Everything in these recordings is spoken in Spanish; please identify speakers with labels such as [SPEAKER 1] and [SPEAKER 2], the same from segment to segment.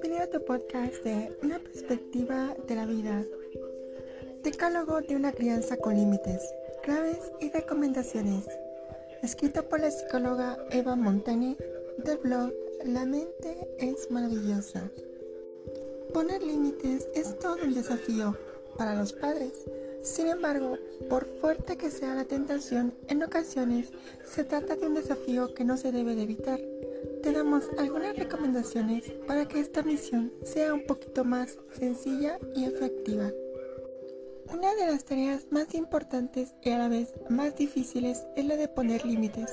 [SPEAKER 1] bienvenido a tu podcast de Una perspectiva de la vida. Decálogo de una crianza con límites, claves y recomendaciones. Escrito por la psicóloga Eva Montani del blog La mente es maravillosa. Poner límites es todo un desafío para los padres. Sin embargo, por fuerte que sea la tentación, en ocasiones se trata de un desafío que no se debe de evitar te damos algunas recomendaciones para que esta misión sea un poquito más sencilla y efectiva. Una de las tareas más importantes y a la vez más difíciles es la de poner límites.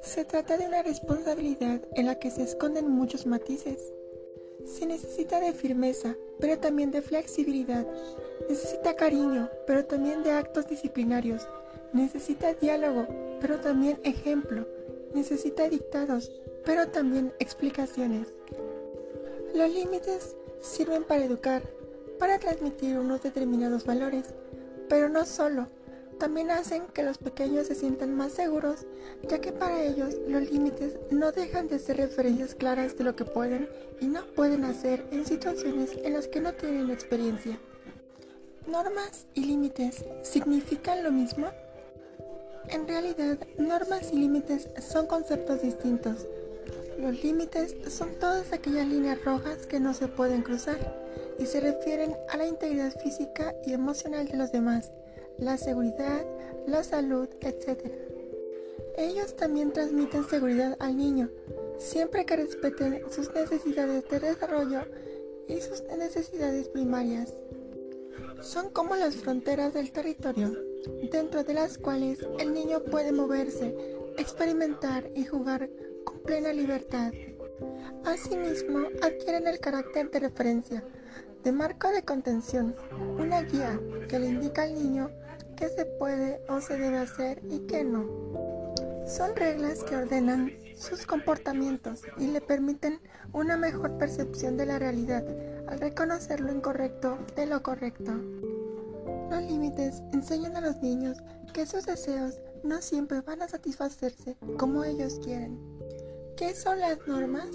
[SPEAKER 1] Se trata de una responsabilidad en la que se esconden muchos matices. Se necesita de firmeza, pero también de flexibilidad. Necesita cariño, pero también de actos disciplinarios. Necesita diálogo, pero también ejemplo. Necesita dictados, pero también explicaciones. Los límites sirven para educar, para transmitir unos determinados valores, pero no solo, también hacen que los pequeños se sientan más seguros, ya que para ellos los límites no dejan de ser referencias claras de lo que pueden y no pueden hacer en situaciones en las que no tienen experiencia. ¿Normas y límites significan lo mismo? En realidad, normas y límites son conceptos distintos, los límites son todas aquellas líneas rojas que no se pueden cruzar y se refieren a la integridad física y emocional de los demás, la seguridad, la salud, etc. Ellos también transmiten seguridad al niño, siempre que respeten sus necesidades de desarrollo y sus necesidades primarias. Son como las fronteras del territorio, dentro de las cuales el niño puede moverse, experimentar y jugar plena libertad. Asimismo, adquieren el carácter de referencia, de marco de contención, una guía que le indica al niño qué se puede o se debe hacer y qué no. Son reglas que ordenan sus comportamientos y le permiten una mejor percepción de la realidad al reconocer lo incorrecto de lo correcto. Los límites enseñan a los niños que sus deseos no siempre van a satisfacerse como ellos quieren. ¿Qué son las normas?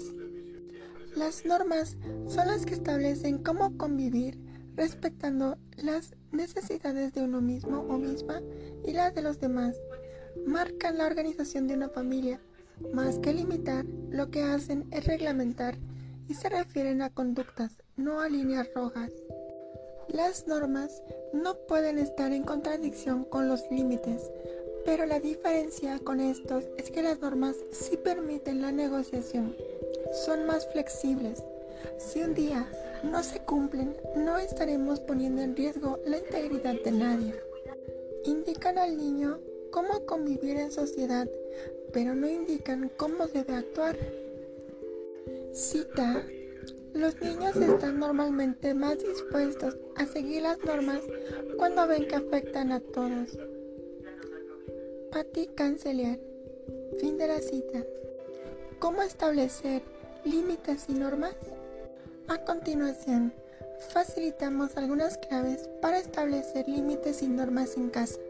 [SPEAKER 1] Las normas son las que establecen cómo convivir respetando las necesidades de uno mismo o misma y las de los demás. Marcan la organización de una familia. Más que limitar, lo que hacen es reglamentar y se refieren a conductas, no a líneas rojas. Las normas no pueden estar en contradicción con los límites, pero la diferencia con estos es que las normas sí permiten la negociación, son más flexibles. Si un día no se cumplen, no estaremos poniendo en riesgo la integridad de nadie. Indican al niño cómo convivir en sociedad, pero no indican cómo debe actuar. Cita. Los niños están normalmente más dispuestos a seguir las normas cuando ven que afectan a todos. Patti Cancelier. Fin de la cita. ¿Cómo establecer límites y normas? A continuación, facilitamos algunas claves para establecer límites y normas en casa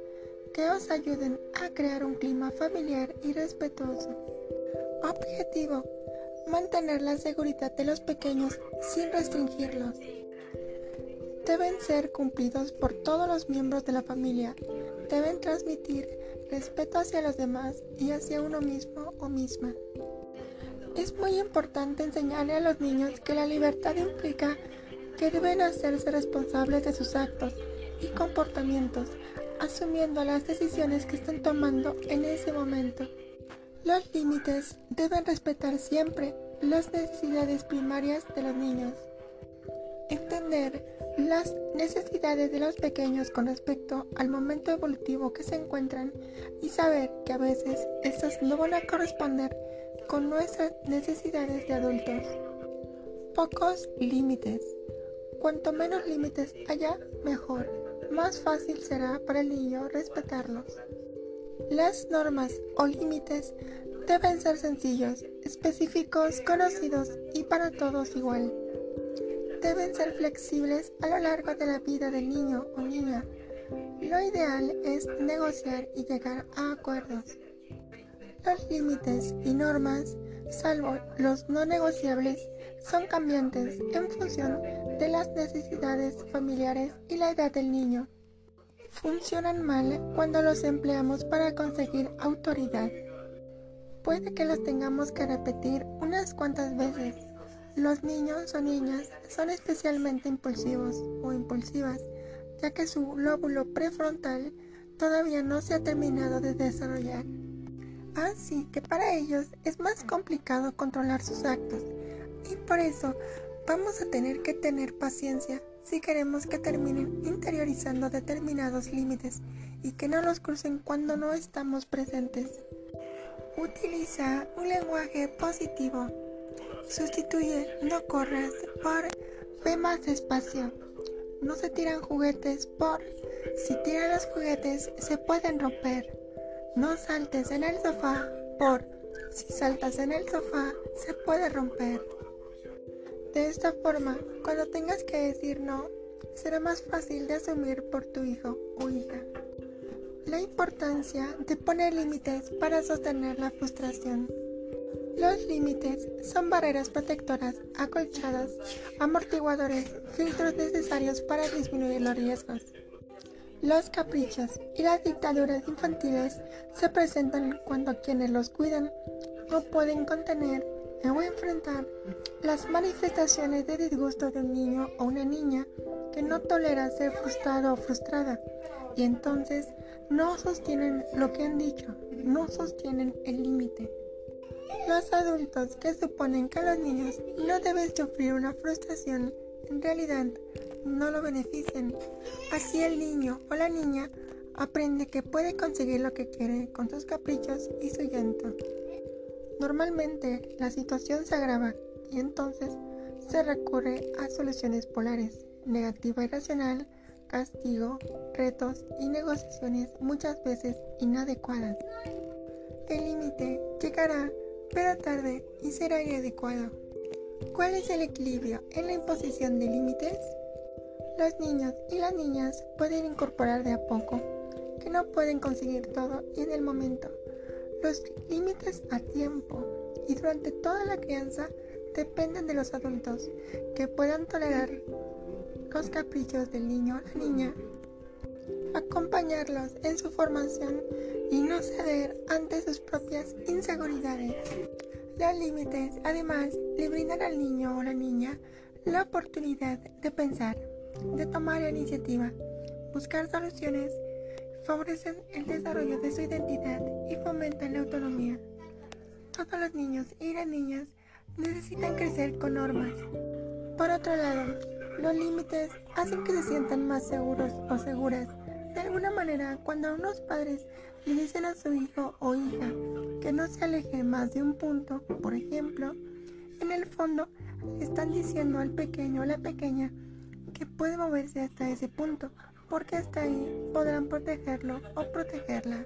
[SPEAKER 1] que os ayuden a crear un clima familiar y respetuoso. Objetivo. Mantener la seguridad de los pequeños sin restringirlos. Deben ser cumplidos por todos los miembros de la familia. Deben transmitir respeto hacia los demás y hacia uno mismo o misma. Es muy importante enseñarle a los niños que la libertad implica que deben hacerse responsables de sus actos y comportamientos, asumiendo las decisiones que están tomando en ese momento. Los límites deben respetar siempre las necesidades primarias de los niños. Entender las necesidades de los pequeños con respecto al momento evolutivo que se encuentran y saber que a veces estas no van a corresponder con nuestras necesidades de adultos. Pocos límites. Cuanto menos límites haya, mejor. Más fácil será para el niño respetarlos. Las normas o límites deben ser sencillos, específicos, conocidos y para todos igual deben ser flexibles a lo largo de la vida del niño o niña. Lo ideal es negociar y llegar a acuerdos. Los límites y normas, salvo los no negociables, son cambiantes en función de las necesidades familiares y la edad del niño. Funcionan mal cuando los empleamos para conseguir autoridad. Puede que los tengamos que repetir unas cuantas veces. Los niños o niñas son especialmente impulsivos o impulsivas, ya que su lóbulo prefrontal todavía no se ha terminado de desarrollar. Así que para ellos es más complicado controlar sus actos y por eso vamos a tener que tener paciencia si queremos que terminen interiorizando determinados límites y que no los crucen cuando no estamos presentes. Utiliza un lenguaje positivo. Sustituye no corras por ve más despacio. No se tiran juguetes por si tiran los juguetes se pueden romper. No saltes en el sofá por si saltas en el sofá se puede romper. De esta forma, cuando tengas que decir no, será más fácil de asumir por tu hijo o hija. La importancia de poner límites para sostener la frustración. Los límites son barreras protectoras, acolchadas, amortiguadores, filtros necesarios para disminuir los riesgos. Los caprichos y las dictaduras infantiles se presentan cuando quienes los cuidan no pueden contener o enfrentar las manifestaciones de disgusto de un niño o una niña que no tolera ser frustrado o frustrada y entonces no sostienen lo que han dicho, no sostienen el límite. Los adultos que suponen que los niños no deben sufrir una frustración, en realidad no lo benefician. Así el niño o la niña aprende que puede conseguir lo que quiere con sus caprichos y su llanto. Normalmente la situación se agrava y entonces se recurre a soluciones polares, negativa y racional, castigo, retos y negociaciones muchas veces inadecuadas. El límite llegará, pero tarde y será inadecuado. ¿Cuál es el equilibrio en la imposición de límites? Los niños y las niñas pueden incorporar de a poco, que no pueden conseguir todo y en el momento los límites a tiempo y durante toda la crianza dependen de los adultos que puedan tolerar los caprichos del niño o la niña, acompañarlos en su formación y no ceder ante sus propias inseguridades. Los límites, además, le brindan al niño o la niña la oportunidad de pensar, de tomar la iniciativa, buscar soluciones favorecen el desarrollo de su identidad y fomentan la autonomía. Todos los niños y las niñas necesitan crecer con normas. Por otro lado, los límites hacen que se sientan más seguros o seguras. De alguna manera, cuando unos padres le dicen a su hijo o hija que no se aleje más de un punto, por ejemplo, en el fondo están diciendo al pequeño o la pequeña que puede moverse hasta ese punto porque hasta ahí podrán protegerlo o protegerla.